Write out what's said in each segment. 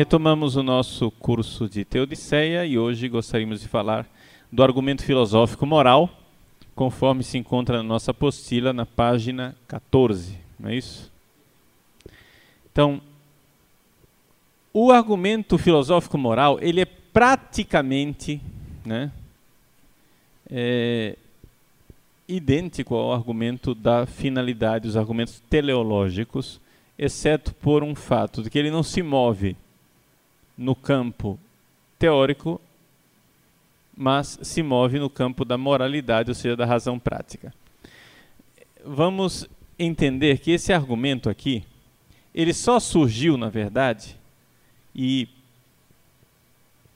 Retomamos o nosso curso de Teodiceia e hoje gostaríamos de falar do argumento filosófico moral, conforme se encontra na nossa apostila na página 14, não é isso? Então, o argumento filosófico moral, ele é praticamente, né, é, idêntico ao argumento da finalidade, os argumentos teleológicos, exceto por um fato de que ele não se move no campo teórico, mas se move no campo da moralidade, ou seja, da razão prática. Vamos entender que esse argumento aqui, ele só surgiu, na verdade, e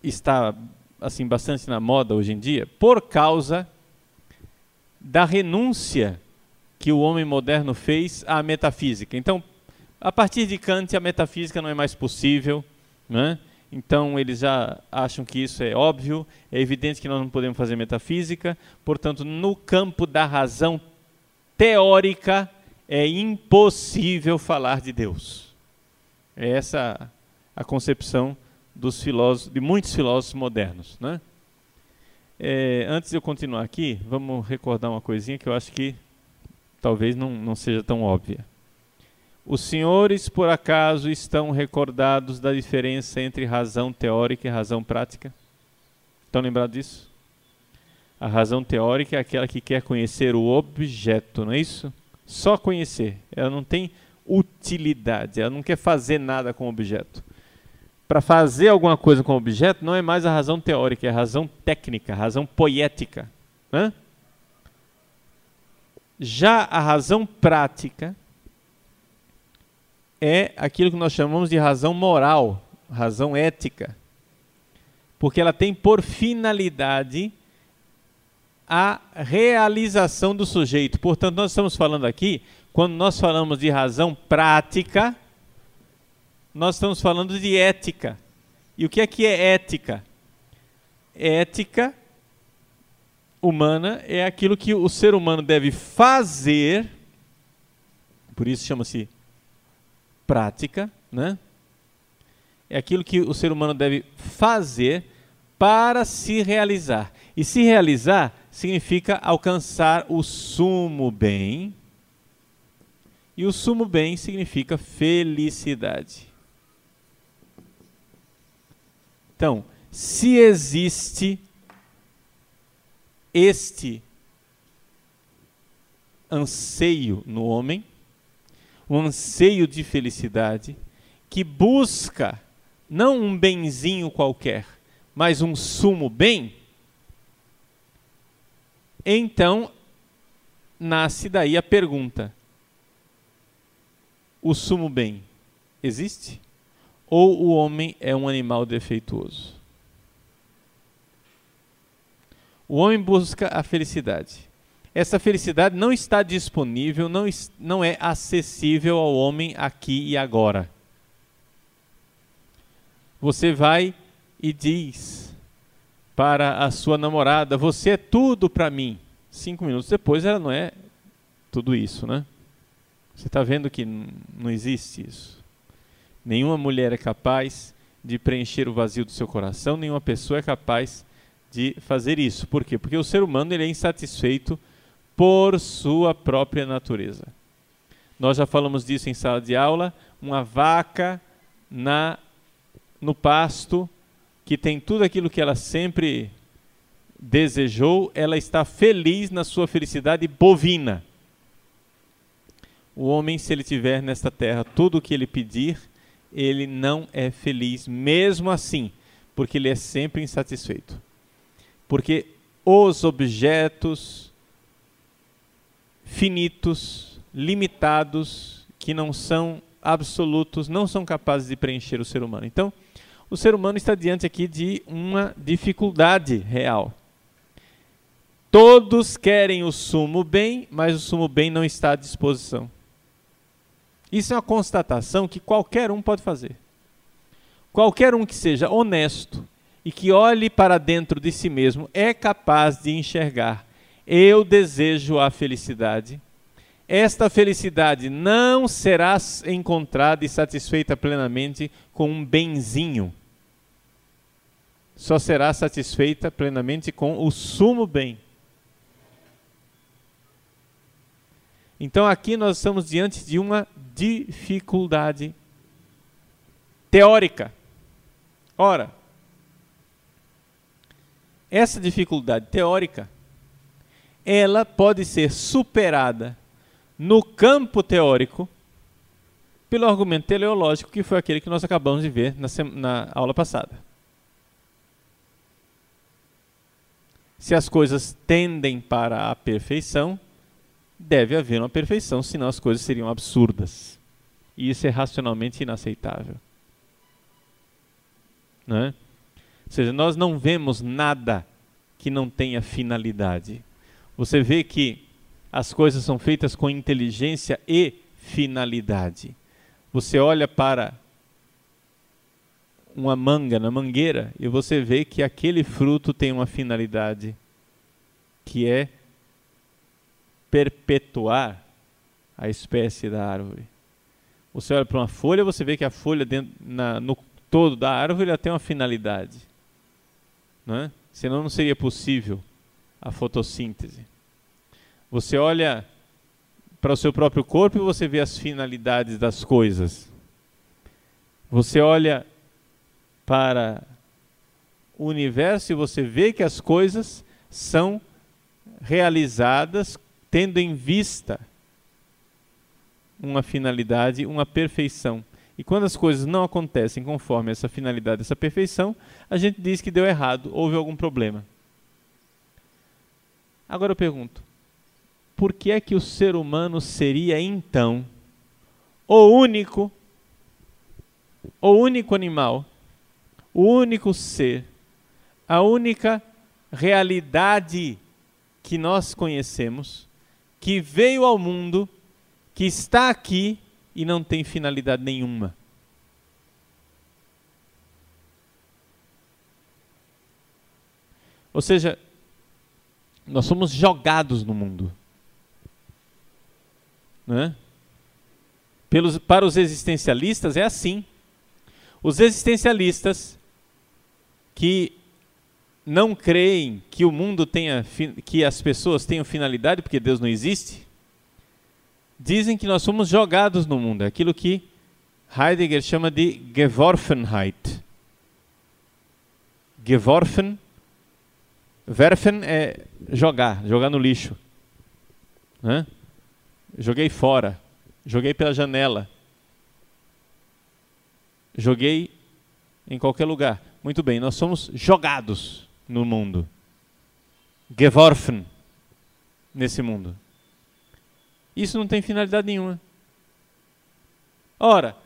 está assim bastante na moda hoje em dia, por causa da renúncia que o homem moderno fez à metafísica. Então, a partir de Kant, a metafísica não é mais possível, né? Então eles já acham que isso é óbvio, é evidente que nós não podemos fazer metafísica, portanto, no campo da razão teórica é impossível falar de Deus. É essa a concepção dos filósofos, de muitos filósofos modernos, né? É, antes de eu continuar aqui, vamos recordar uma coisinha que eu acho que talvez não, não seja tão óbvia. Os senhores, por acaso, estão recordados da diferença entre razão teórica e razão prática? Estão lembrados disso? A razão teórica é aquela que quer conhecer o objeto, não é isso? Só conhecer. Ela não tem utilidade, ela não quer fazer nada com o objeto. Para fazer alguma coisa com o objeto, não é mais a razão teórica, é a razão técnica, a razão poética. Né? Já a razão prática é aquilo que nós chamamos de razão moral, razão ética. Porque ela tem por finalidade a realização do sujeito. Portanto, nós estamos falando aqui, quando nós falamos de razão prática, nós estamos falando de ética. E o que é que é ética? Ética humana é aquilo que o ser humano deve fazer, por isso chama-se prática, né? É aquilo que o ser humano deve fazer para se realizar. E se realizar significa alcançar o sumo bem. E o sumo bem significa felicidade. Então, se existe este anseio no homem, um anseio de felicidade, que busca não um benzinho qualquer, mas um sumo bem, então nasce daí a pergunta: o sumo bem existe? Ou o homem é um animal defeituoso? O homem busca a felicidade essa felicidade não está disponível, não, não é acessível ao homem aqui e agora. Você vai e diz para a sua namorada: Você é tudo para mim. Cinco minutos depois, ela não é tudo isso, né? Você está vendo que não existe isso. Nenhuma mulher é capaz de preencher o vazio do seu coração, nenhuma pessoa é capaz de fazer isso. Por quê? Porque o ser humano ele é insatisfeito por sua própria natureza. Nós já falamos disso em sala de aula, uma vaca na no pasto que tem tudo aquilo que ela sempre desejou, ela está feliz na sua felicidade bovina. O homem, se ele tiver nesta terra tudo o que ele pedir, ele não é feliz, mesmo assim, porque ele é sempre insatisfeito. Porque os objetos, finitos, limitados, que não são absolutos, não são capazes de preencher o ser humano. Então, o ser humano está diante aqui de uma dificuldade real. Todos querem o sumo bem, mas o sumo bem não está à disposição. Isso é uma constatação que qualquer um pode fazer. Qualquer um que seja honesto e que olhe para dentro de si mesmo é capaz de enxergar eu desejo a felicidade, esta felicidade não será encontrada e satisfeita plenamente com um benzinho. Só será satisfeita plenamente com o sumo bem. Então aqui nós estamos diante de uma dificuldade teórica. Ora, essa dificuldade teórica, ela pode ser superada no campo teórico pelo argumento teleológico, que foi aquele que nós acabamos de ver na, na aula passada. Se as coisas tendem para a perfeição, deve haver uma perfeição, senão as coisas seriam absurdas. E isso é racionalmente inaceitável. Não é? Ou seja, nós não vemos nada que não tenha finalidade. Você vê que as coisas são feitas com inteligência e finalidade. Você olha para uma manga na mangueira e você vê que aquele fruto tem uma finalidade que é perpetuar a espécie da árvore. Você olha para uma folha, você vê que a folha dentro, na, no todo da árvore ela tem uma finalidade. Não é? Senão não seria possível a fotossíntese. Você olha para o seu próprio corpo e você vê as finalidades das coisas. Você olha para o universo e você vê que as coisas são realizadas tendo em vista uma finalidade, uma perfeição. E quando as coisas não acontecem conforme essa finalidade, essa perfeição, a gente diz que deu errado, houve algum problema. Agora eu pergunto: por que é que o ser humano seria então o único, o único animal, o único ser, a única realidade que nós conhecemos que veio ao mundo, que está aqui e não tem finalidade nenhuma. Ou seja, nós somos jogados no mundo. Né? Pelos, para os existencialistas é assim. Os existencialistas que não creem que o mundo tenha, que as pessoas tenham finalidade, porque Deus não existe, dizem que nós somos jogados no mundo. É aquilo que Heidegger chama de Geworfenheit. Geworfen, werfen é jogar, jogar no lixo. Né? Joguei fora, joguei pela janela, joguei em qualquer lugar. Muito bem, nós somos jogados no mundo. Geworfen nesse mundo. Isso não tem finalidade nenhuma. Ora,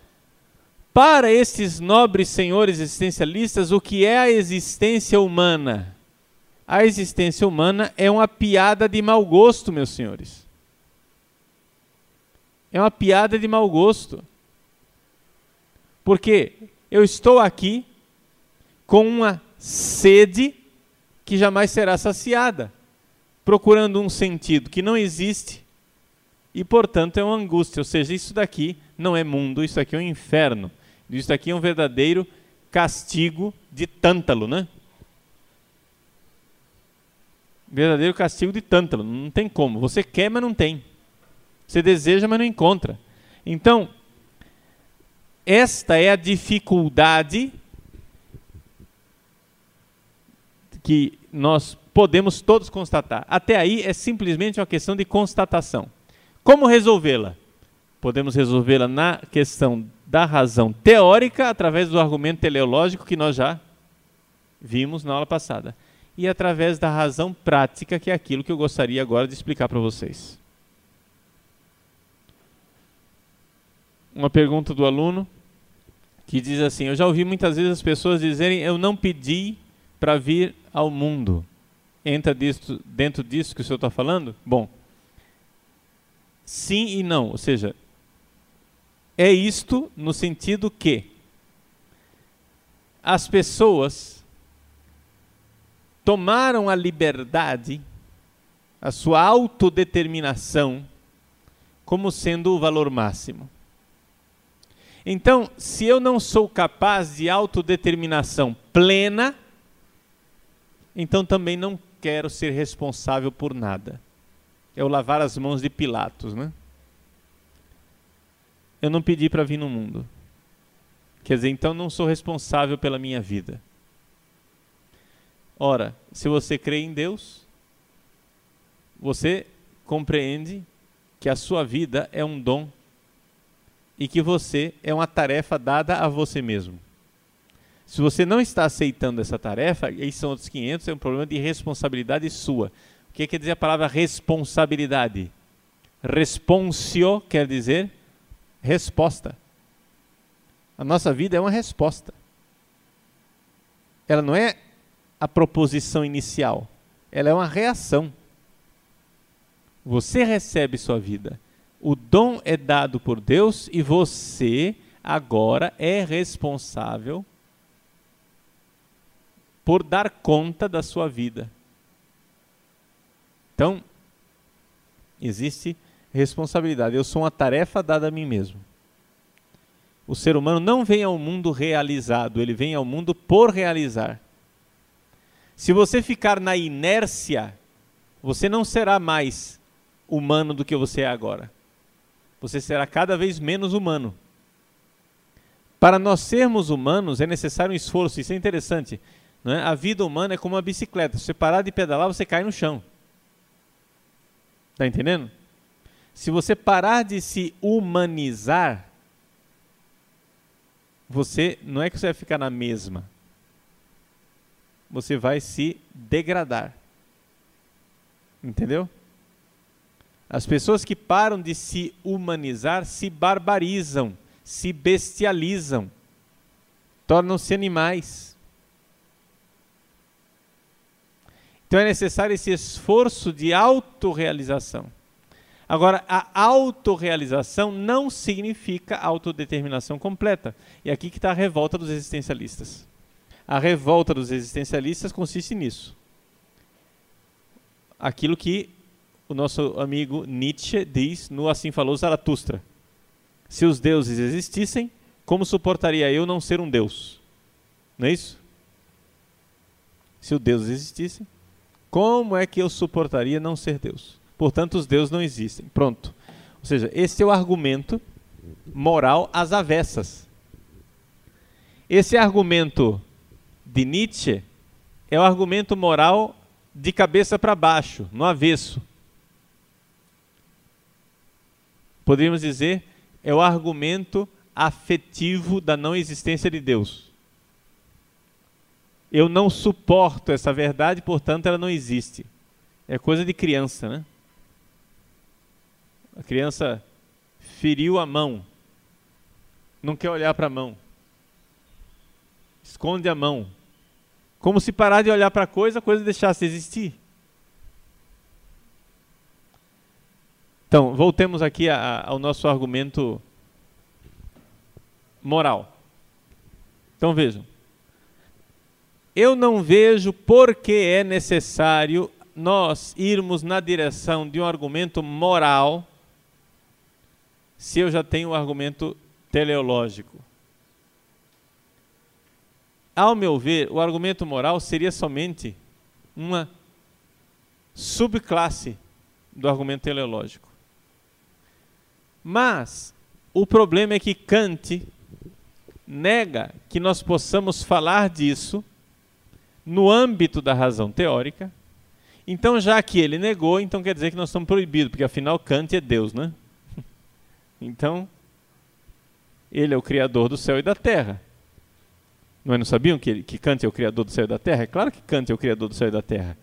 para estes nobres senhores existencialistas, o que é a existência humana? A existência humana é uma piada de mau gosto, meus senhores. É uma piada de mau gosto. Porque eu estou aqui com uma sede que jamais será saciada, procurando um sentido que não existe e, portanto, é uma angústia. Ou seja, isso daqui não é mundo, isso aqui é um inferno. Isso daqui é um verdadeiro castigo de tântalo, né? Verdadeiro castigo de tântalo, não tem como. Você quer, mas não tem. Você deseja, mas não encontra. Então, esta é a dificuldade que nós podemos todos constatar. Até aí é simplesmente uma questão de constatação. Como resolvê-la? Podemos resolvê-la na questão da razão teórica, através do argumento teleológico que nós já vimos na aula passada, e através da razão prática, que é aquilo que eu gostaria agora de explicar para vocês. Uma pergunta do aluno que diz assim: Eu já ouvi muitas vezes as pessoas dizerem, eu não pedi para vir ao mundo. Entra disso, dentro disso que o senhor está falando? Bom, sim e não. Ou seja, é isto no sentido que as pessoas tomaram a liberdade, a sua autodeterminação como sendo o valor máximo. Então, se eu não sou capaz de autodeterminação plena, então também não quero ser responsável por nada. É o lavar as mãos de Pilatos, né? Eu não pedi para vir no mundo. Quer dizer, então não sou responsável pela minha vida. Ora, se você crê em Deus, você compreende que a sua vida é um dom e que você é uma tarefa dada a você mesmo. Se você não está aceitando essa tarefa, aí são outros 500, é um problema de responsabilidade sua. O que quer dizer a palavra responsabilidade? Responsio quer dizer resposta. A nossa vida é uma resposta. Ela não é a proposição inicial, ela é uma reação. Você recebe sua vida. O dom é dado por Deus e você agora é responsável por dar conta da sua vida. Então, existe responsabilidade. Eu sou uma tarefa dada a mim mesmo. O ser humano não vem ao mundo realizado, ele vem ao mundo por realizar. Se você ficar na inércia, você não será mais humano do que você é agora. Você será cada vez menos humano. Para nós sermos humanos é necessário um esforço, isso é interessante. Não é? A vida humana é como uma bicicleta. Se você parar de pedalar, você cai no chão. Está entendendo? Se você parar de se humanizar, você não é que você vai ficar na mesma. Você vai se degradar. Entendeu? As pessoas que param de se humanizar se barbarizam, se bestializam, tornam-se animais. Então é necessário esse esforço de autorrealização. Agora, a autorrealização não significa autodeterminação completa. E aqui que está a revolta dos existencialistas. A revolta dos existencialistas consiste nisso. Aquilo que o nosso amigo Nietzsche diz no Assim Falou Zaratustra. Se os deuses existissem, como suportaria eu não ser um deus? Não é isso? Se os deuses existissem, como é que eu suportaria não ser Deus? Portanto, os deuses não existem. Pronto. Ou seja, esse é o argumento moral às avessas. Esse argumento de Nietzsche é o argumento moral de cabeça para baixo, no avesso. Poderíamos dizer, é o argumento afetivo da não existência de Deus. Eu não suporto essa verdade, portanto ela não existe. É coisa de criança, né? A criança feriu a mão, não quer olhar para a mão, esconde a mão, como se parar de olhar para a coisa, a coisa deixasse de existir. Então, voltemos aqui a, a, ao nosso argumento moral. Então vejam. Eu não vejo por que é necessário nós irmos na direção de um argumento moral se eu já tenho um argumento teleológico. Ao meu ver, o argumento moral seria somente uma subclasse do argumento teleológico. Mas o problema é que Kant nega que nós possamos falar disso no âmbito da razão teórica. Então, já que ele negou, então quer dizer que nós estamos proibidos, porque afinal Kant é Deus, né? Então, ele é o criador do céu e da terra. Não, é, não sabiam que, que Kant é o criador do céu e da terra? É claro que Kant é o criador do céu e da terra.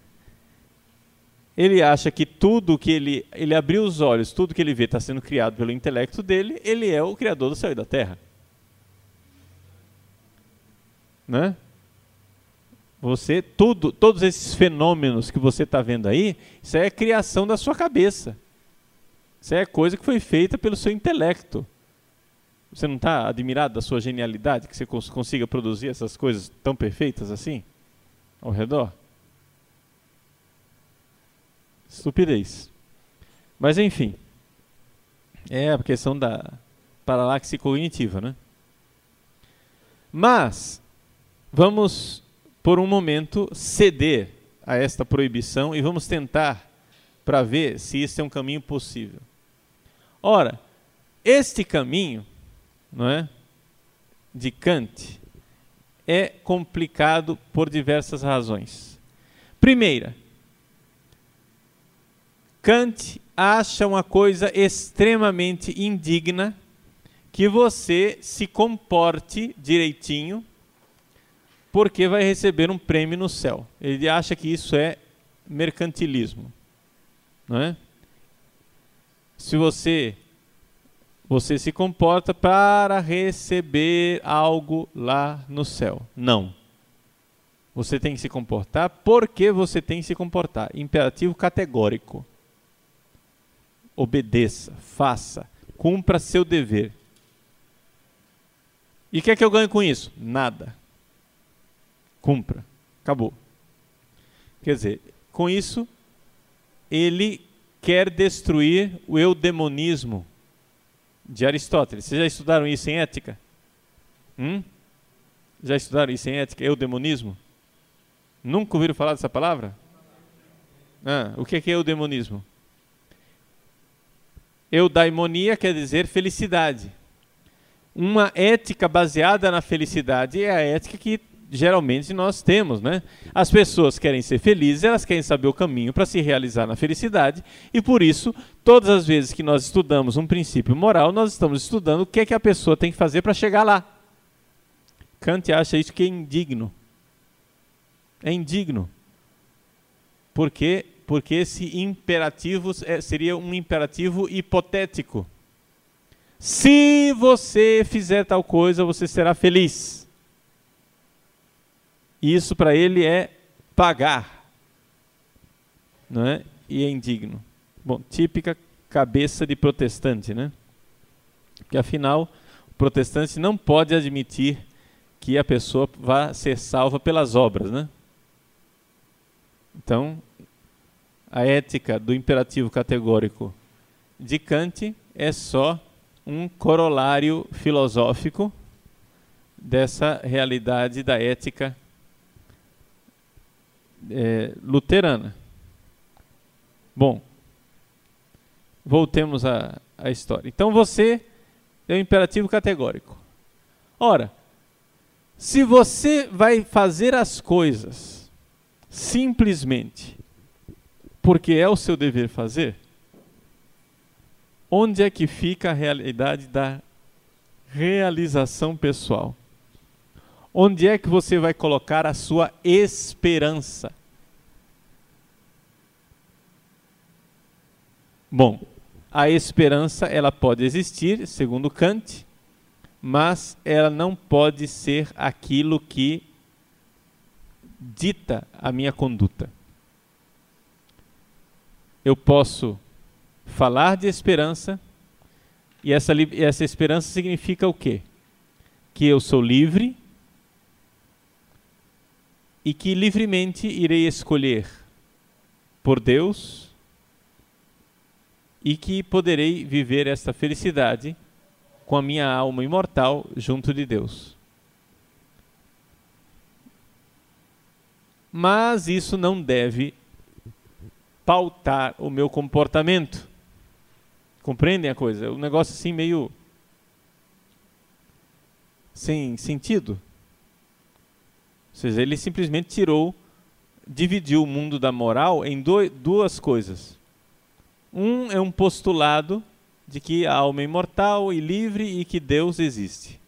Ele acha que tudo que ele. Ele abriu os olhos, tudo que ele vê está sendo criado pelo intelecto dele, ele é o criador do céu e da terra. Né? Você, tudo, todos esses fenômenos que você está vendo aí, isso é criação da sua cabeça. Isso é coisa que foi feita pelo seu intelecto. Você não está admirado da sua genialidade, que você cons consiga produzir essas coisas tão perfeitas assim ao redor? Estupidez. Mas enfim. É a questão da paralaxe cognitiva, né? Mas vamos por um momento ceder a esta proibição e vamos tentar para ver se isso é um caminho possível. Ora, este caminho, não é, de Kant é complicado por diversas razões. Primeira, Kant acha uma coisa extremamente indigna que você se comporte direitinho porque vai receber um prêmio no céu. Ele acha que isso é mercantilismo, não é? Se você você se comporta para receber algo lá no céu. Não. Você tem que se comportar porque você tem que se comportar. Imperativo categórico. Obedeça, faça, cumpra seu dever. E o que é que eu ganho com isso? Nada. Cumpra. Acabou. Quer dizer, com isso, ele quer destruir o eudemonismo de Aristóteles. Vocês já estudaram isso em ética? Hum? Já estudaram isso em ética? Eudemonismo? Nunca ouviram falar dessa palavra? Ah, o que é, que é eudemonismo? Eudaimonia quer dizer felicidade. Uma ética baseada na felicidade é a ética que geralmente nós temos, né? As pessoas querem ser felizes, elas querem saber o caminho para se realizar na felicidade, e por isso, todas as vezes que nós estudamos um princípio moral, nós estamos estudando o que é que a pessoa tem que fazer para chegar lá. Kant acha isso que é indigno. É indigno. Por quê? Porque esse imperativo é, seria um imperativo hipotético. Se você fizer tal coisa, você será feliz. Isso para ele é pagar, não é? E é indigno. Bom, típica cabeça de protestante, né? Porque afinal, o protestante não pode admitir que a pessoa vá ser salva pelas obras, né? Então, a ética do imperativo categórico de Kant é só um corolário filosófico dessa realidade da ética é, luterana. Bom, voltemos à, à história. Então você é um imperativo categórico. Ora, se você vai fazer as coisas simplesmente porque é o seu dever fazer, onde é que fica a realidade da realização pessoal? Onde é que você vai colocar a sua esperança? Bom, a esperança ela pode existir, segundo Kant, mas ela não pode ser aquilo que dita a minha conduta. Eu posso falar de esperança, e essa, essa esperança significa o quê? Que eu sou livre e que livremente irei escolher por Deus e que poderei viver esta felicidade com a minha alma imortal junto de Deus. Mas isso não deve pautar o meu comportamento. Compreendem a coisa? Um negócio assim meio sem sentido. Ou seja, ele simplesmente tirou, dividiu o mundo da moral em duas coisas. Um é um postulado de que a alma é imortal e livre e que Deus existe.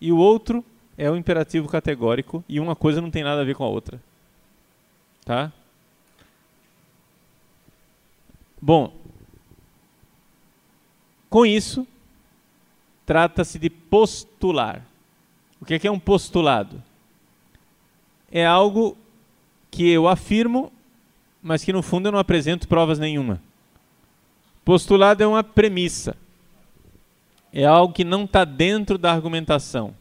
E o outro é o imperativo categórico e uma coisa não tem nada a ver com a outra. Tá? Bom, com isso, trata-se de postular. O que é, que é um postulado? É algo que eu afirmo, mas que no fundo eu não apresento provas nenhuma. Postulado é uma premissa. É algo que não está dentro da argumentação.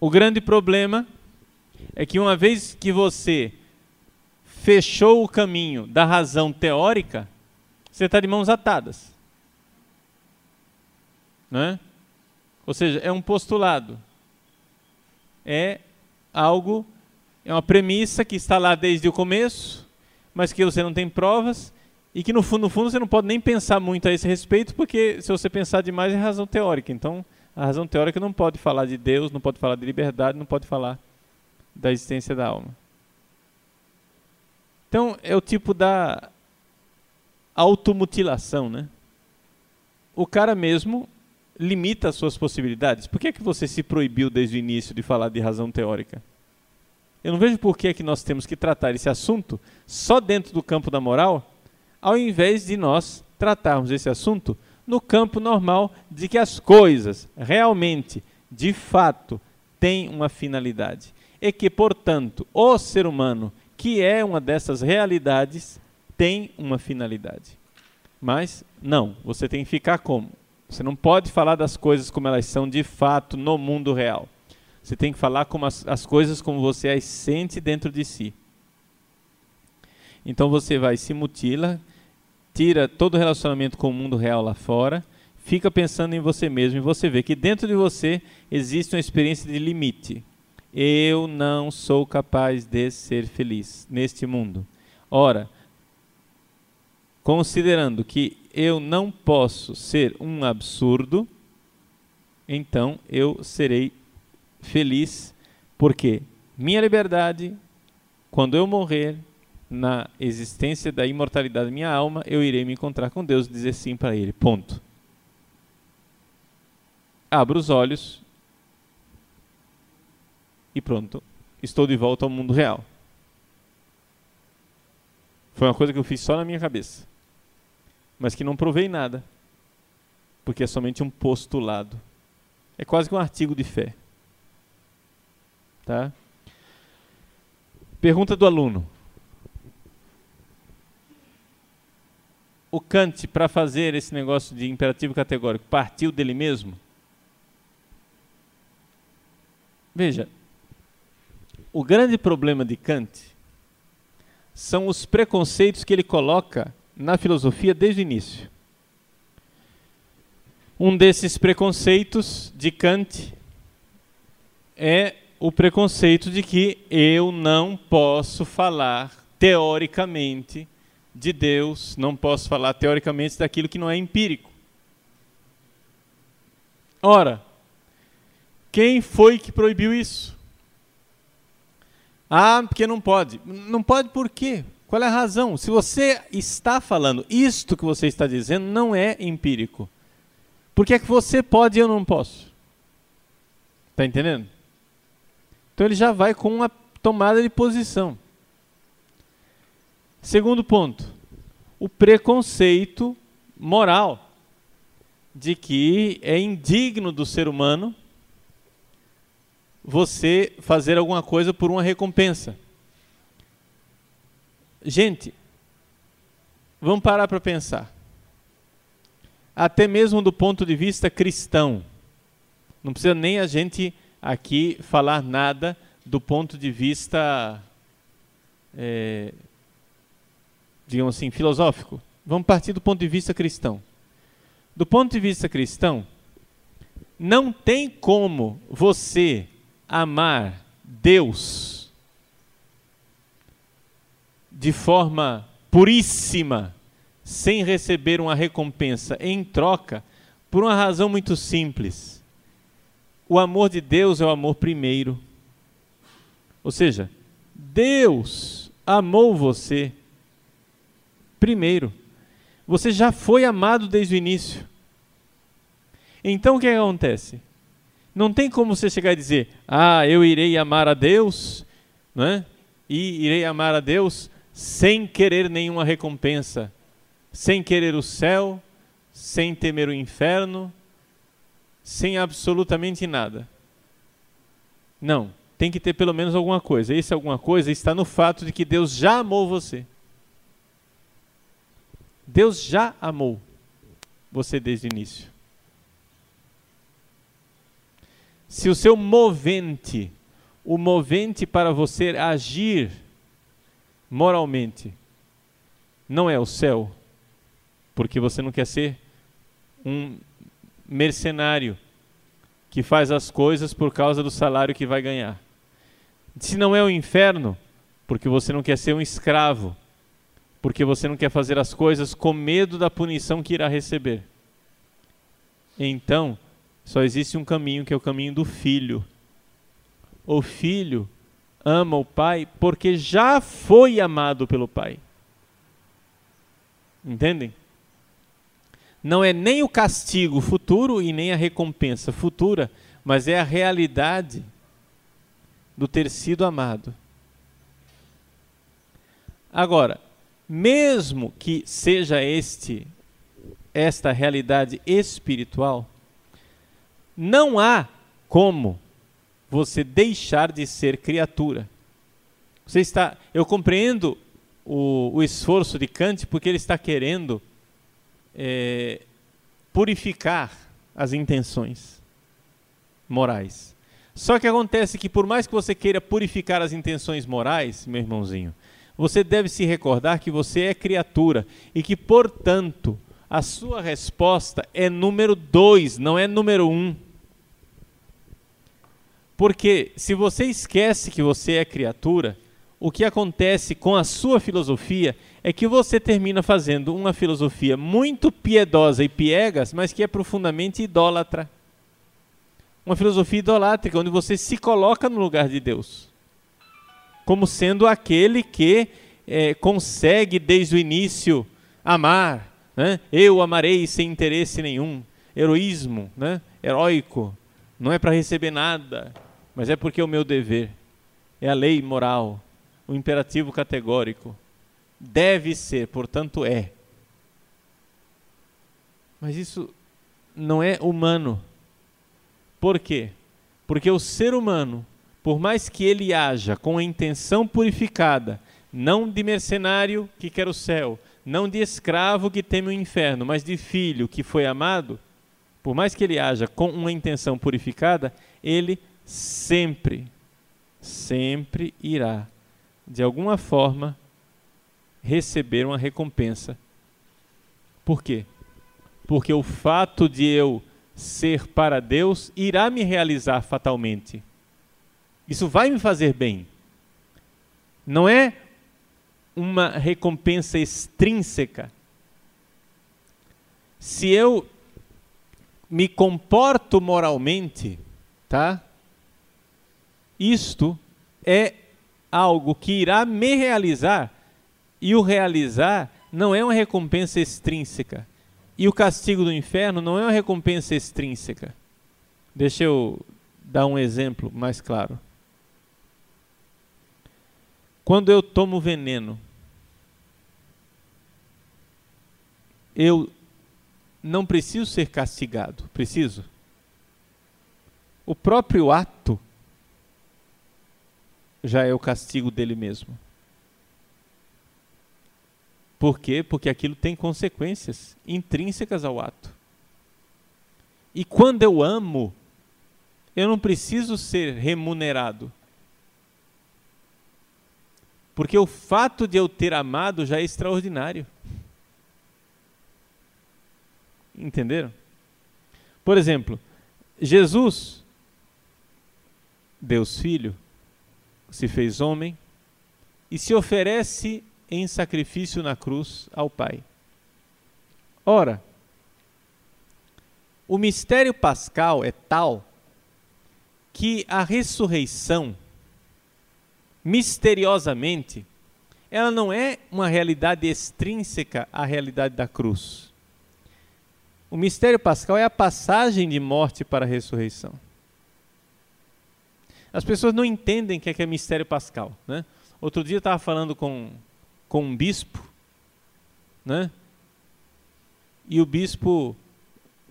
O grande problema é que uma vez que você fechou o caminho da razão teórica, você está de mãos atadas. Não é? Ou seja, é um postulado. É algo, é uma premissa que está lá desde o começo, mas que você não tem provas e que no fundo, no fundo você não pode nem pensar muito a esse respeito, porque se você pensar demais é razão teórica. Então, a razão teórica não pode falar de Deus, não pode falar de liberdade, não pode falar da existência da alma. Então, é o tipo da automutilação, né? O cara mesmo limita as suas possibilidades. Por que é que você se proibiu desde o início de falar de razão teórica? Eu não vejo por que é que nós temos que tratar esse assunto só dentro do campo da moral, ao invés de nós tratarmos esse assunto no campo normal de que as coisas realmente, de fato, têm uma finalidade. E que, portanto, o ser humano, que é uma dessas realidades, tem uma finalidade. Mas, não, você tem que ficar como? Você não pode falar das coisas como elas são de fato no mundo real. Você tem que falar como as, as coisas como você as sente dentro de si. Então você vai se mutila, tira todo o relacionamento com o mundo real lá fora, fica pensando em você mesmo e você vê que dentro de você existe uma experiência de limite. Eu não sou capaz de ser feliz neste mundo. Ora, considerando que eu não posso ser um absurdo, então eu serei feliz, porque minha liberdade, quando eu morrer, na existência da imortalidade da minha alma, eu irei me encontrar com Deus e dizer sim para Ele. Ponto. Abro os olhos e pronto, estou de volta ao mundo real. Foi uma coisa que eu fiz só na minha cabeça mas que não provei nada, porque é somente um postulado. É quase que um artigo de fé. Tá? Pergunta do aluno. O Kant, para fazer esse negócio de imperativo categórico, partiu dele mesmo? Veja, o grande problema de Kant são os preconceitos que ele coloca na filosofia desde o início. Um desses preconceitos de Kant é o preconceito de que eu não posso falar teoricamente de Deus, não posso falar teoricamente daquilo que não é empírico. Ora, quem foi que proibiu isso? Ah, porque não pode. Não pode por quê? Qual é a razão? Se você está falando isto que você está dizendo não é empírico. Por que é que você pode e eu não posso? Está entendendo? Então ele já vai com uma tomada de posição. Segundo ponto, o preconceito moral de que é indigno do ser humano você fazer alguma coisa por uma recompensa. Gente, vamos parar para pensar. Até mesmo do ponto de vista cristão, não precisa nem a gente aqui falar nada do ponto de vista, é, digamos assim, filosófico. Vamos partir do ponto de vista cristão. Do ponto de vista cristão, não tem como você amar Deus de forma puríssima, sem receber uma recompensa em troca, por uma razão muito simples. O amor de Deus é o amor primeiro. Ou seja, Deus amou você primeiro. Você já foi amado desde o início. Então o que acontece? Não tem como você chegar e dizer: "Ah, eu irei amar a Deus", não é? E irei amar a Deus sem querer nenhuma recompensa, sem querer o céu, sem temer o inferno, sem absolutamente nada. Não, tem que ter pelo menos alguma coisa. Esse alguma coisa está no fato de que Deus já amou você. Deus já amou você desde o início. Se o seu movente, o movente para você agir moralmente, não é o céu, porque você não quer ser um mercenário que faz as coisas por causa do salário que vai ganhar. Se não é o inferno, porque você não quer ser um escravo, porque você não quer fazer as coisas com medo da punição que irá receber. Então, só existe um caminho que é o caminho do filho. O filho ama o pai porque já foi amado pelo pai. Entendem? Não é nem o castigo futuro e nem a recompensa futura, mas é a realidade do ter sido amado. Agora, mesmo que seja este esta realidade espiritual, não há como você deixar de ser criatura. Você está, eu compreendo o, o esforço de Kant porque ele está querendo é, purificar as intenções morais. Só que acontece que por mais que você queira purificar as intenções morais, meu irmãozinho, você deve se recordar que você é criatura e que, portanto, a sua resposta é número dois, não é número um. Porque se você esquece que você é criatura, o que acontece com a sua filosofia é que você termina fazendo uma filosofia muito piedosa e piegas, mas que é profundamente idólatra. Uma filosofia idolátrica, onde você se coloca no lugar de Deus, como sendo aquele que é, consegue desde o início amar. Né? Eu amarei sem interesse nenhum. Heroísmo, né? heróico. Não é para receber nada, mas é porque é o meu dever. É a lei moral, o imperativo categórico deve ser, portanto é. Mas isso não é humano. Por quê? Porque o ser humano, por mais que ele haja com a intenção purificada, não de mercenário que quer o céu, não de escravo que teme o inferno, mas de filho que foi amado, por mais que ele haja com uma intenção purificada, ele sempre, sempre irá, de alguma forma, receber uma recompensa. Por quê? Porque o fato de eu ser para Deus irá me realizar fatalmente. Isso vai me fazer bem. Não é uma recompensa extrínseca. Se eu me comporto moralmente, tá? Isto é algo que irá me realizar e o realizar não é uma recompensa extrínseca. E o castigo do inferno não é uma recompensa extrínseca. Deixa eu dar um exemplo mais claro. Quando eu tomo veneno, eu não preciso ser castigado, preciso? O próprio ato já é o castigo dele mesmo. Por quê? Porque aquilo tem consequências intrínsecas ao ato. E quando eu amo, eu não preciso ser remunerado. Porque o fato de eu ter amado já é extraordinário. Entenderam? Por exemplo, Jesus, Deus Filho, se fez homem e se oferece em sacrifício na cruz ao Pai. Ora, o mistério pascal é tal que a ressurreição, misteriosamente, ela não é uma realidade extrínseca à realidade da cruz. O mistério pascal é a passagem de morte para a ressurreição. As pessoas não entendem o que é, que é mistério pascal. Né? Outro dia eu estava falando com com um bispo, né? E o bispo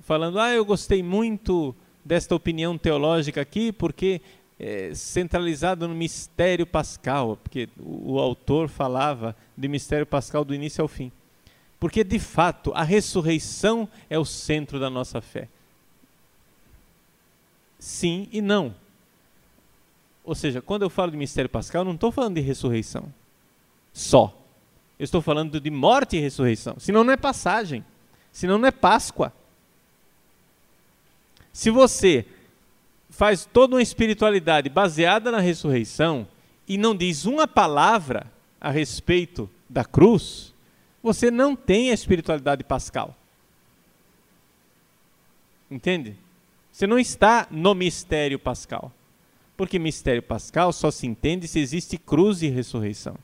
falando: "Ah, eu gostei muito desta opinião teológica aqui, porque é centralizado no mistério pascal, porque o, o autor falava de mistério pascal do início ao fim. Porque de fato a ressurreição é o centro da nossa fé. Sim e não. Ou seja, quando eu falo de mistério pascal, eu não estou falando de ressurreição. só. Eu estou falando de morte e ressurreição. Senão não é passagem. Senão não é Páscoa. Se você faz toda uma espiritualidade baseada na ressurreição e não diz uma palavra a respeito da cruz, você não tem a espiritualidade pascal. Entende? Você não está no mistério pascal. Porque mistério pascal só se entende se existe cruz e ressurreição.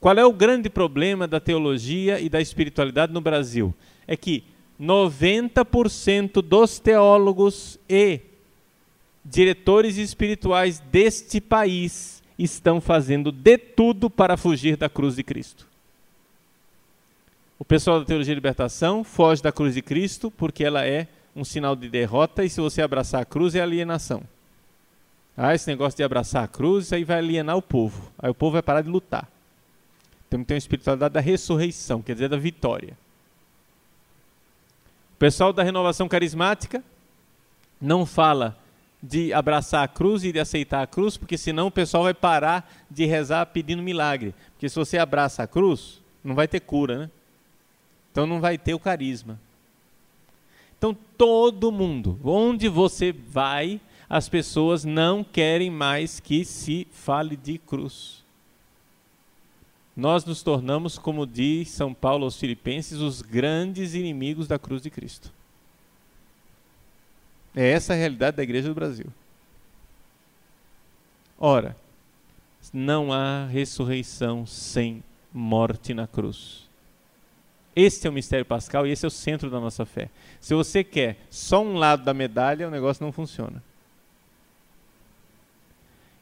Qual é o grande problema da teologia e da espiritualidade no Brasil? É que 90% dos teólogos e diretores espirituais deste país estão fazendo de tudo para fugir da cruz de Cristo. O pessoal da teologia de libertação foge da cruz de Cristo porque ela é um sinal de derrota e se você abraçar a cruz é alienação. Ah, esse negócio de abraçar a cruz, isso aí vai alienar o povo. Aí o povo vai parar de lutar. Temos que ter uma espiritualidade da ressurreição, quer dizer, da vitória. O pessoal da renovação carismática não fala de abraçar a cruz e de aceitar a cruz, porque senão o pessoal vai parar de rezar pedindo milagre. Porque se você abraça a cruz, não vai ter cura, né? Então não vai ter o carisma. Então todo mundo, onde você vai, as pessoas não querem mais que se fale de cruz. Nós nos tornamos, como diz São Paulo aos Filipenses, os grandes inimigos da cruz de Cristo. É essa a realidade da igreja do Brasil. Ora, não há ressurreição sem morte na cruz. Este é o mistério pascal e esse é o centro da nossa fé. Se você quer só um lado da medalha, o negócio não funciona.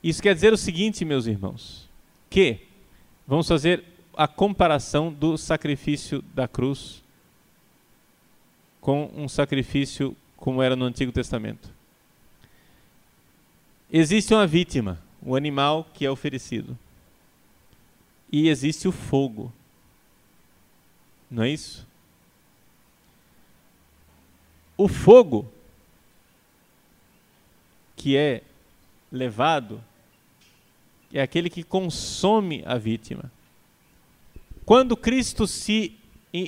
Isso quer dizer o seguinte, meus irmãos, que vamos fazer a comparação do sacrifício da cruz com um sacrifício como era no Antigo Testamento. Existe uma vítima, o animal que é oferecido. E existe o fogo. Não é isso? O fogo que é levado é aquele que consome a vítima. Quando Cristo se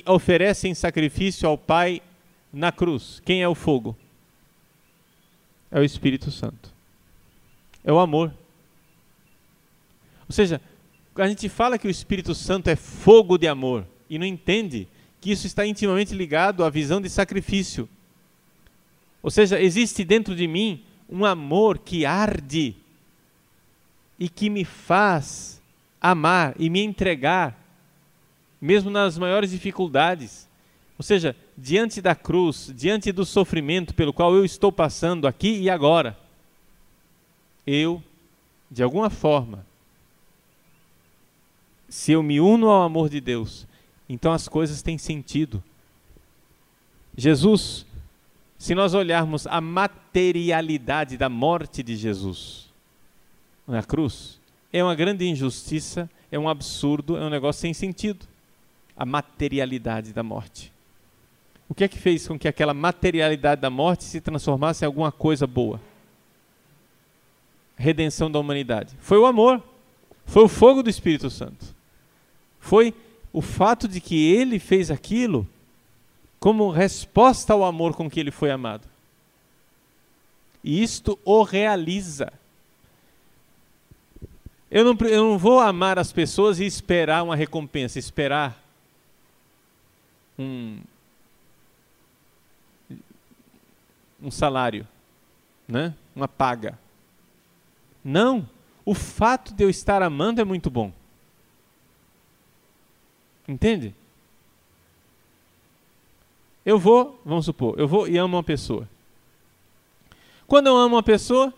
oferece em sacrifício ao Pai na cruz, quem é o fogo? É o Espírito Santo. É o amor. Ou seja, a gente fala que o Espírito Santo é fogo de amor e não entende que isso está intimamente ligado à visão de sacrifício. Ou seja, existe dentro de mim um amor que arde e que me faz amar e me entregar, mesmo nas maiores dificuldades. Ou seja, diante da cruz, diante do sofrimento pelo qual eu estou passando aqui e agora, eu, de alguma forma, se eu me uno ao amor de Deus, então as coisas têm sentido. Jesus, se nós olharmos a materialidade da morte de Jesus na cruz, é uma grande injustiça, é um absurdo, é um negócio sem sentido. A materialidade da morte. O que é que fez com que aquela materialidade da morte se transformasse em alguma coisa boa? Redenção da humanidade. Foi o amor. Foi o fogo do Espírito Santo. Foi o fato de que ele fez aquilo como resposta ao amor com que ele foi amado. E isto o realiza. Eu não, eu não vou amar as pessoas e esperar uma recompensa, esperar um, um salário, né? uma paga. Não, o fato de eu estar amando é muito bom. Entende? Eu vou, vamos supor, eu vou e amo uma pessoa. Quando eu amo uma pessoa,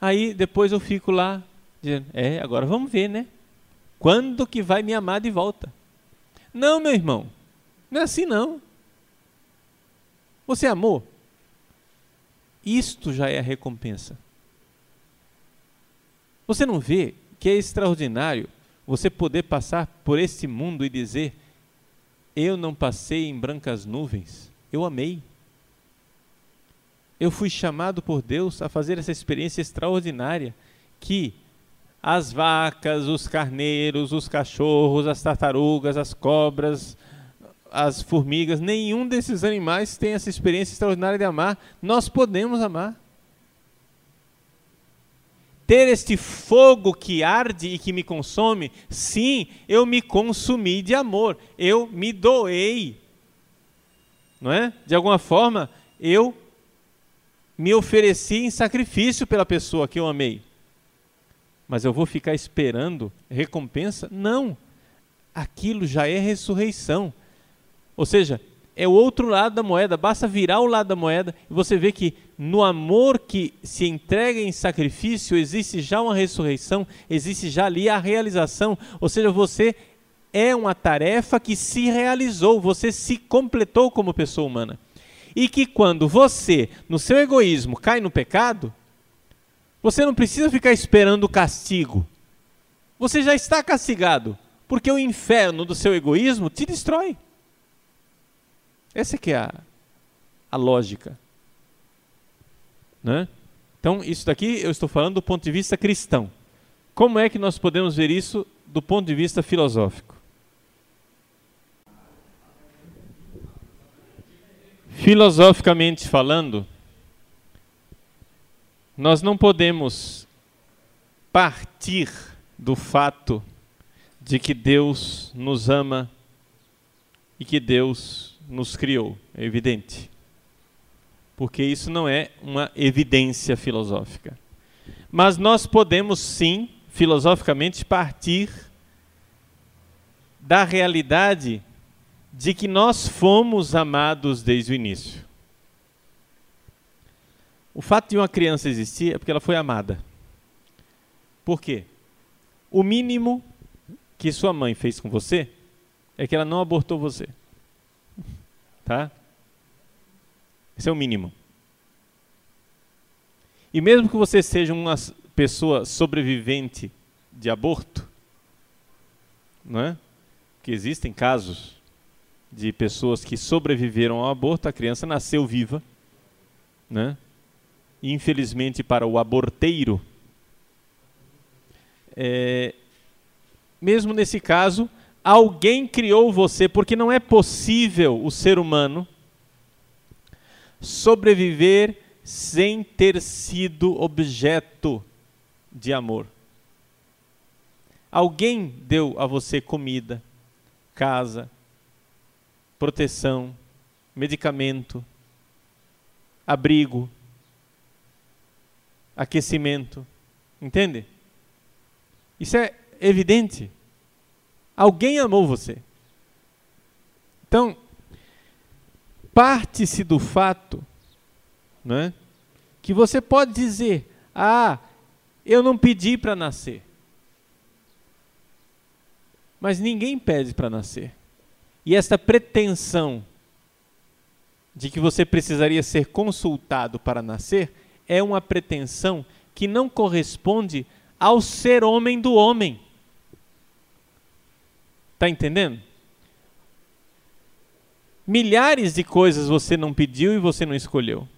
aí depois eu fico lá dizendo, é, agora vamos ver, né? Quando que vai me amar de volta? Não, meu irmão, não é assim não. Você amou? Isto já é a recompensa. Você não vê que é extraordinário você poder passar por este mundo e dizer: Eu não passei em brancas nuvens, eu amei. Eu fui chamado por Deus a fazer essa experiência extraordinária que as vacas, os carneiros, os cachorros, as tartarugas, as cobras, as formigas, nenhum desses animais tem essa experiência extraordinária de amar. Nós podemos amar. Ter este fogo que arde e que me consome, sim, eu me consumi de amor, eu me doei. Não é? De alguma forma, eu me ofereci em sacrifício pela pessoa que eu amei. Mas eu vou ficar esperando recompensa? Não. Aquilo já é ressurreição. Ou seja, é o outro lado da moeda, basta virar o lado da moeda e você vê que no amor que se entrega em sacrifício existe já uma ressurreição, existe já ali a realização, ou seja, você é uma tarefa que se realizou, você se completou como pessoa humana. E que quando você, no seu egoísmo, cai no pecado, você não precisa ficar esperando o castigo. Você já está castigado, porque o inferno do seu egoísmo te destrói. Essa que é a, a lógica. Né? Então, isso daqui eu estou falando do ponto de vista cristão. Como é que nós podemos ver isso do ponto de vista filosófico? Filosoficamente falando, nós não podemos partir do fato de que Deus nos ama e que Deus nos criou, é evidente. Porque isso não é uma evidência filosófica. Mas nós podemos sim, filosoficamente, partir da realidade de que nós fomos amados desde o início. O fato de uma criança existir é porque ela foi amada. Por quê? O mínimo que sua mãe fez com você é que ela não abortou você. Tá? Esse é o mínimo. E mesmo que você seja uma pessoa sobrevivente de aborto, não é? Que existem casos de pessoas que sobreviveram ao aborto, a criança nasceu viva, né? Infelizmente para o aborteiro, é, mesmo nesse caso, Alguém criou você, porque não é possível o ser humano sobreviver sem ter sido objeto de amor. Alguém deu a você comida, casa, proteção, medicamento, abrigo, aquecimento. Entende? Isso é evidente. Alguém amou você. Então, parte-se do fato né, que você pode dizer: Ah, eu não pedi para nascer. Mas ninguém pede para nascer. E essa pretensão de que você precisaria ser consultado para nascer é uma pretensão que não corresponde ao ser homem do homem. Está entendendo? Milhares de coisas você não pediu e você não escolheu.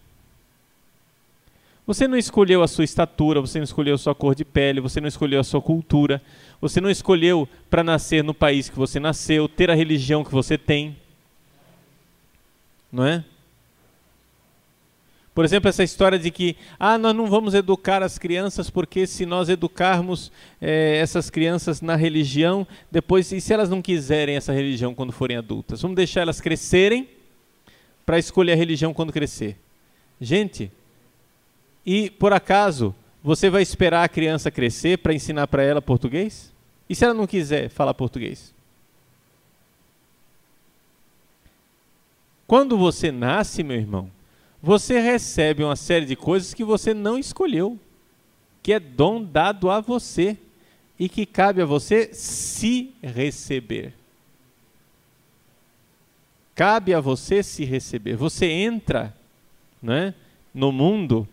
Você não escolheu a sua estatura, você não escolheu a sua cor de pele, você não escolheu a sua cultura, você não escolheu para nascer no país que você nasceu, ter a religião que você tem. Não é? Por exemplo, essa história de que ah, nós não vamos educar as crianças porque se nós educarmos eh, essas crianças na religião, depois, e se elas não quiserem essa religião quando forem adultas? Vamos deixar elas crescerem para escolher a religião quando crescer. Gente, e por acaso você vai esperar a criança crescer para ensinar para ela português? E se ela não quiser falar português? Quando você nasce, meu irmão, você recebe uma série de coisas que você não escolheu, que é dom dado a você e que cabe a você se receber. Cabe a você se receber. Você entra né, no mundo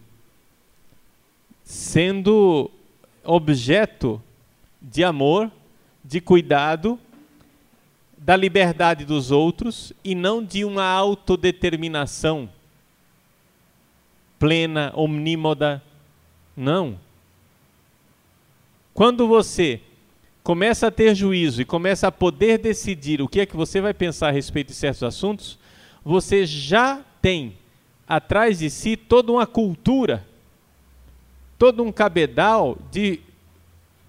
sendo objeto de amor, de cuidado, da liberdade dos outros e não de uma autodeterminação plena, omnímoda. Não. Quando você começa a ter juízo e começa a poder decidir o que é que você vai pensar a respeito de certos assuntos, você já tem atrás de si toda uma cultura, todo um cabedal de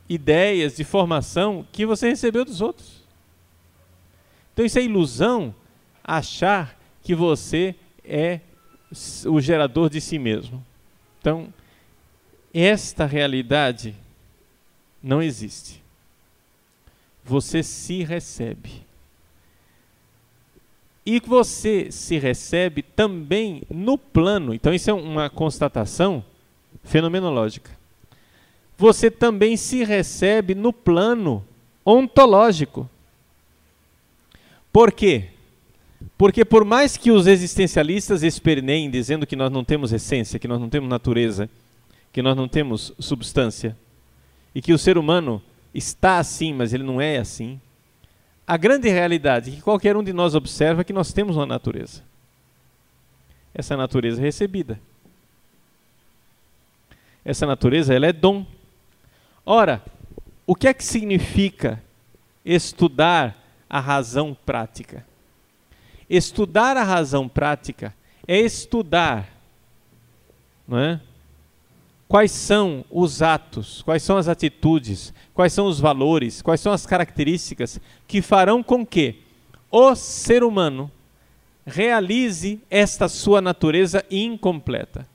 ideias, de formação que você recebeu dos outros. Então isso é ilusão achar que você é o gerador de si mesmo. Então, esta realidade não existe. Você se recebe. E você se recebe também no plano. Então, isso é uma constatação fenomenológica. Você também se recebe no plano ontológico. Por quê? Porque por mais que os existencialistas esperneiem dizendo que nós não temos essência, que nós não temos natureza, que nós não temos substância, e que o ser humano está assim, mas ele não é assim, a grande realidade que qualquer um de nós observa é que nós temos uma natureza. Essa natureza é recebida. Essa natureza ela é dom. Ora, o que é que significa estudar a razão prática? Estudar a razão prática é estudar, não é? Quais são os atos, quais são as atitudes, quais são os valores, quais são as características que farão com que o ser humano realize esta sua natureza incompleta.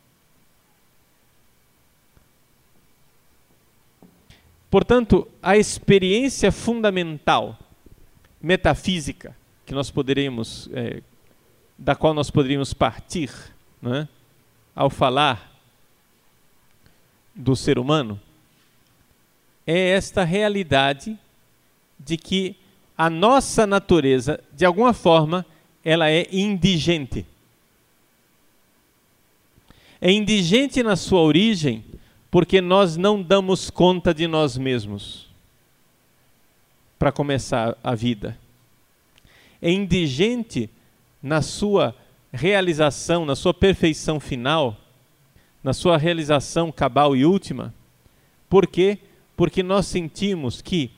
Portanto, a experiência fundamental metafísica que nós poderíamos, é, da qual nós poderíamos partir, é? ao falar do ser humano, é esta realidade de que a nossa natureza, de alguma forma, ela é indigente. É indigente na sua origem porque nós não damos conta de nós mesmos para começar a vida é indigente na sua realização, na sua perfeição final, na sua realização cabal e última. Por quê? Porque nós sentimos que,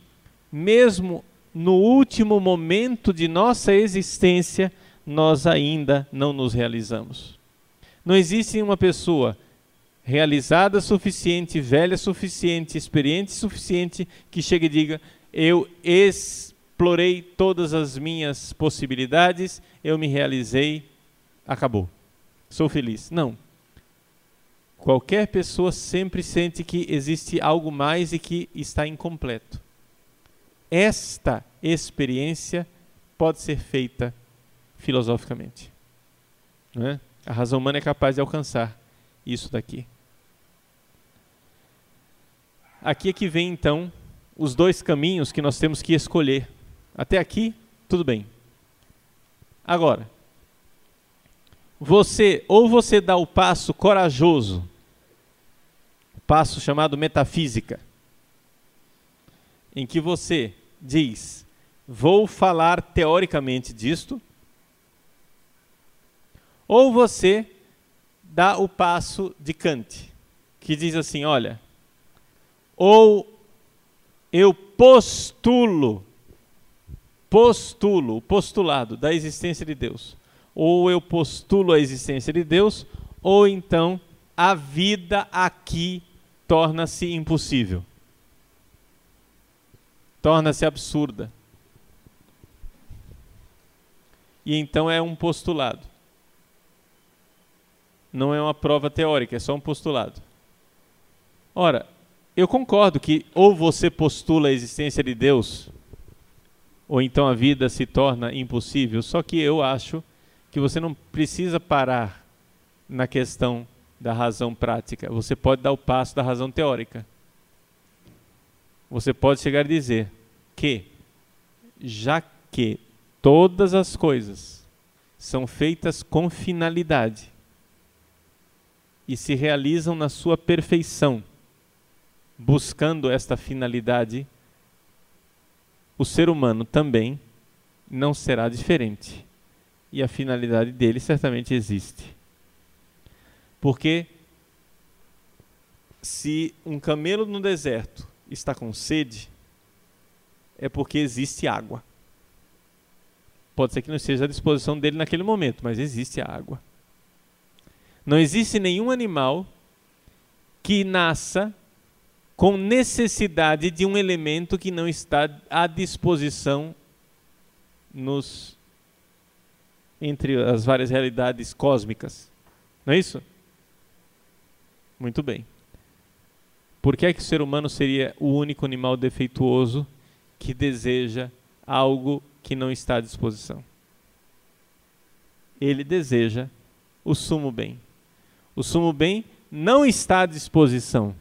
mesmo no último momento de nossa existência, nós ainda não nos realizamos. Não existe uma pessoa realizada suficiente, velha suficiente, experiente suficiente que chegue e diga: Eu ex explorei todas as minhas possibilidades, eu me realizei, acabou. Sou feliz. Não. Qualquer pessoa sempre sente que existe algo mais e que está incompleto. Esta experiência pode ser feita filosoficamente. É? A razão humana é capaz de alcançar isso daqui. Aqui é que vem então os dois caminhos que nós temos que escolher até aqui, tudo bem. Agora, você ou você dá o passo corajoso, passo chamado metafísica, em que você diz: vou falar teoricamente disto, ou você dá o passo de Kant, que diz assim: olha, ou eu postulo postulo, o postulado da existência de Deus. Ou eu postulo a existência de Deus, ou então a vida aqui torna-se impossível. Torna-se absurda. E então é um postulado. Não é uma prova teórica, é só um postulado. Ora, eu concordo que ou você postula a existência de Deus ou então a vida se torna impossível. Só que eu acho que você não precisa parar na questão da razão prática. Você pode dar o passo da razão teórica. Você pode chegar a dizer que, já que todas as coisas são feitas com finalidade e se realizam na sua perfeição, buscando esta finalidade o ser humano também não será diferente. E a finalidade dele certamente existe. Porque se um camelo no deserto está com sede, é porque existe água. Pode ser que não esteja à disposição dele naquele momento, mas existe água. Não existe nenhum animal que nasça com necessidade de um elemento que não está à disposição nos entre as várias realidades cósmicas. Não é isso? Muito bem. Por que é que o ser humano seria o único animal defeituoso que deseja algo que não está à disposição? Ele deseja o sumo bem. O sumo bem não está à disposição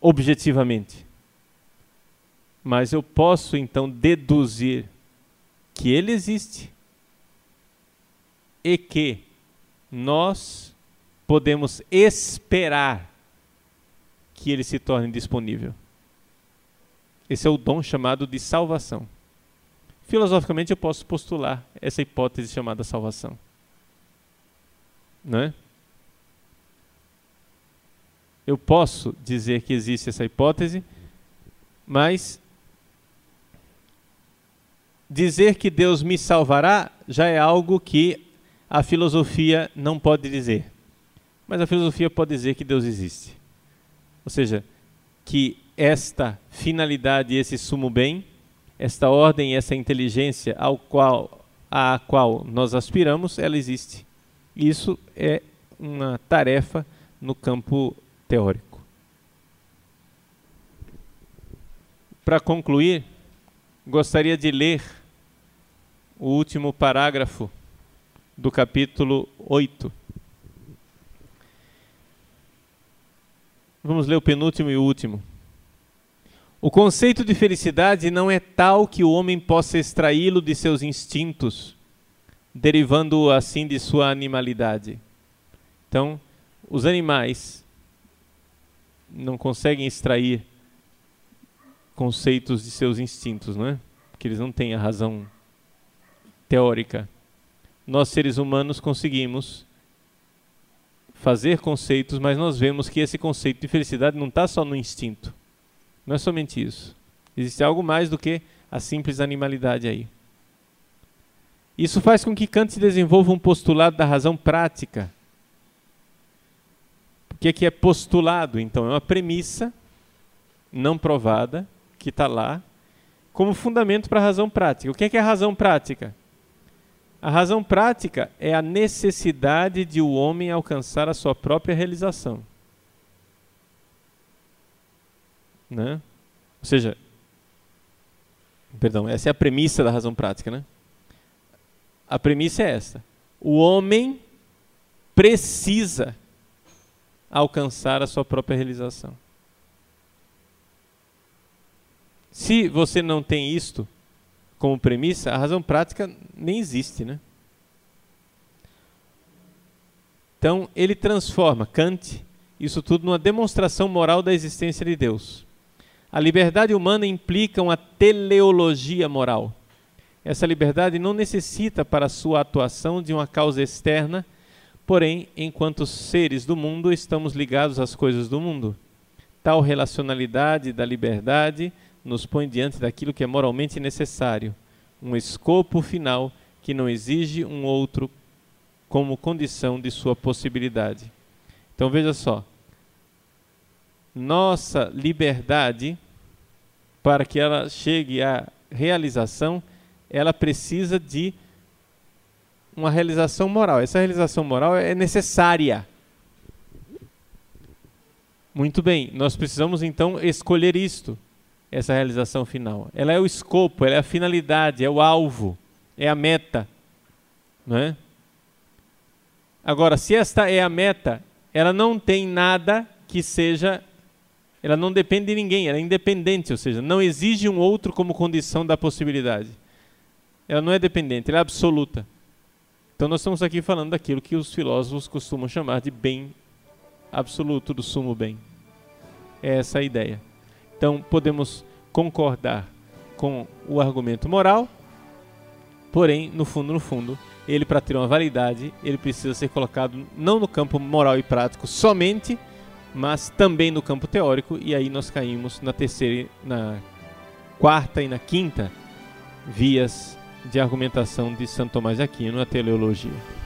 objetivamente. Mas eu posso então deduzir que ele existe e que nós podemos esperar que ele se torne disponível. Esse é o dom chamado de salvação. Filosoficamente, eu posso postular essa hipótese chamada salvação. Não é? Eu posso dizer que existe essa hipótese, mas dizer que Deus me salvará já é algo que a filosofia não pode dizer. Mas a filosofia pode dizer que Deus existe. Ou seja, que esta finalidade, esse sumo bem, esta ordem, essa inteligência ao qual a qual nós aspiramos, ela existe. Isso é uma tarefa no campo teórico. Para concluir, gostaria de ler o último parágrafo do capítulo 8. Vamos ler o penúltimo e o último. O conceito de felicidade não é tal que o homem possa extraí-lo de seus instintos, derivando-o assim de sua animalidade. Então, os animais não conseguem extrair conceitos de seus instintos, não é? Porque eles não têm a razão teórica. Nós seres humanos conseguimos fazer conceitos, mas nós vemos que esse conceito de felicidade não está só no instinto. Não é somente isso. Existe algo mais do que a simples animalidade aí. Isso faz com que Kant desenvolva um postulado da razão prática o que é, que é postulado? Então, é uma premissa não provada que está lá como fundamento para a razão prática. O que é, que é a razão prática? A razão prática é a necessidade de o homem alcançar a sua própria realização. Né? Ou seja, perdão, essa é a premissa da razão prática, né? A premissa é essa: o homem precisa alcançar a sua própria realização. Se você não tem isto como premissa, a razão prática nem existe, né? Então, ele transforma Kant isso tudo numa demonstração moral da existência de Deus. A liberdade humana implica uma teleologia moral. Essa liberdade não necessita para sua atuação de uma causa externa Porém, enquanto seres do mundo, estamos ligados às coisas do mundo. Tal relacionalidade da liberdade nos põe diante daquilo que é moralmente necessário, um escopo final que não exige um outro como condição de sua possibilidade. Então veja só, nossa liberdade, para que ela chegue à realização, ela precisa de uma realização moral. Essa realização moral é necessária. Muito bem, nós precisamos então escolher isto, essa realização final. Ela é o escopo, ela é a finalidade, é o alvo, é a meta. Não é? Agora, se esta é a meta, ela não tem nada que seja. Ela não depende de ninguém, ela é independente, ou seja, não exige um outro como condição da possibilidade. Ela não é dependente, ela é absoluta. Então nós estamos aqui falando daquilo que os filósofos costumam chamar de bem absoluto, do sumo bem. É essa a ideia. Então podemos concordar com o argumento moral, porém, no fundo, no fundo, ele para ter uma validade, ele precisa ser colocado não no campo moral e prático somente, mas também no campo teórico, e aí nós caímos na terceira, na quarta e na quinta vias de argumentação de Santo Tomás de Aquino na teleologia.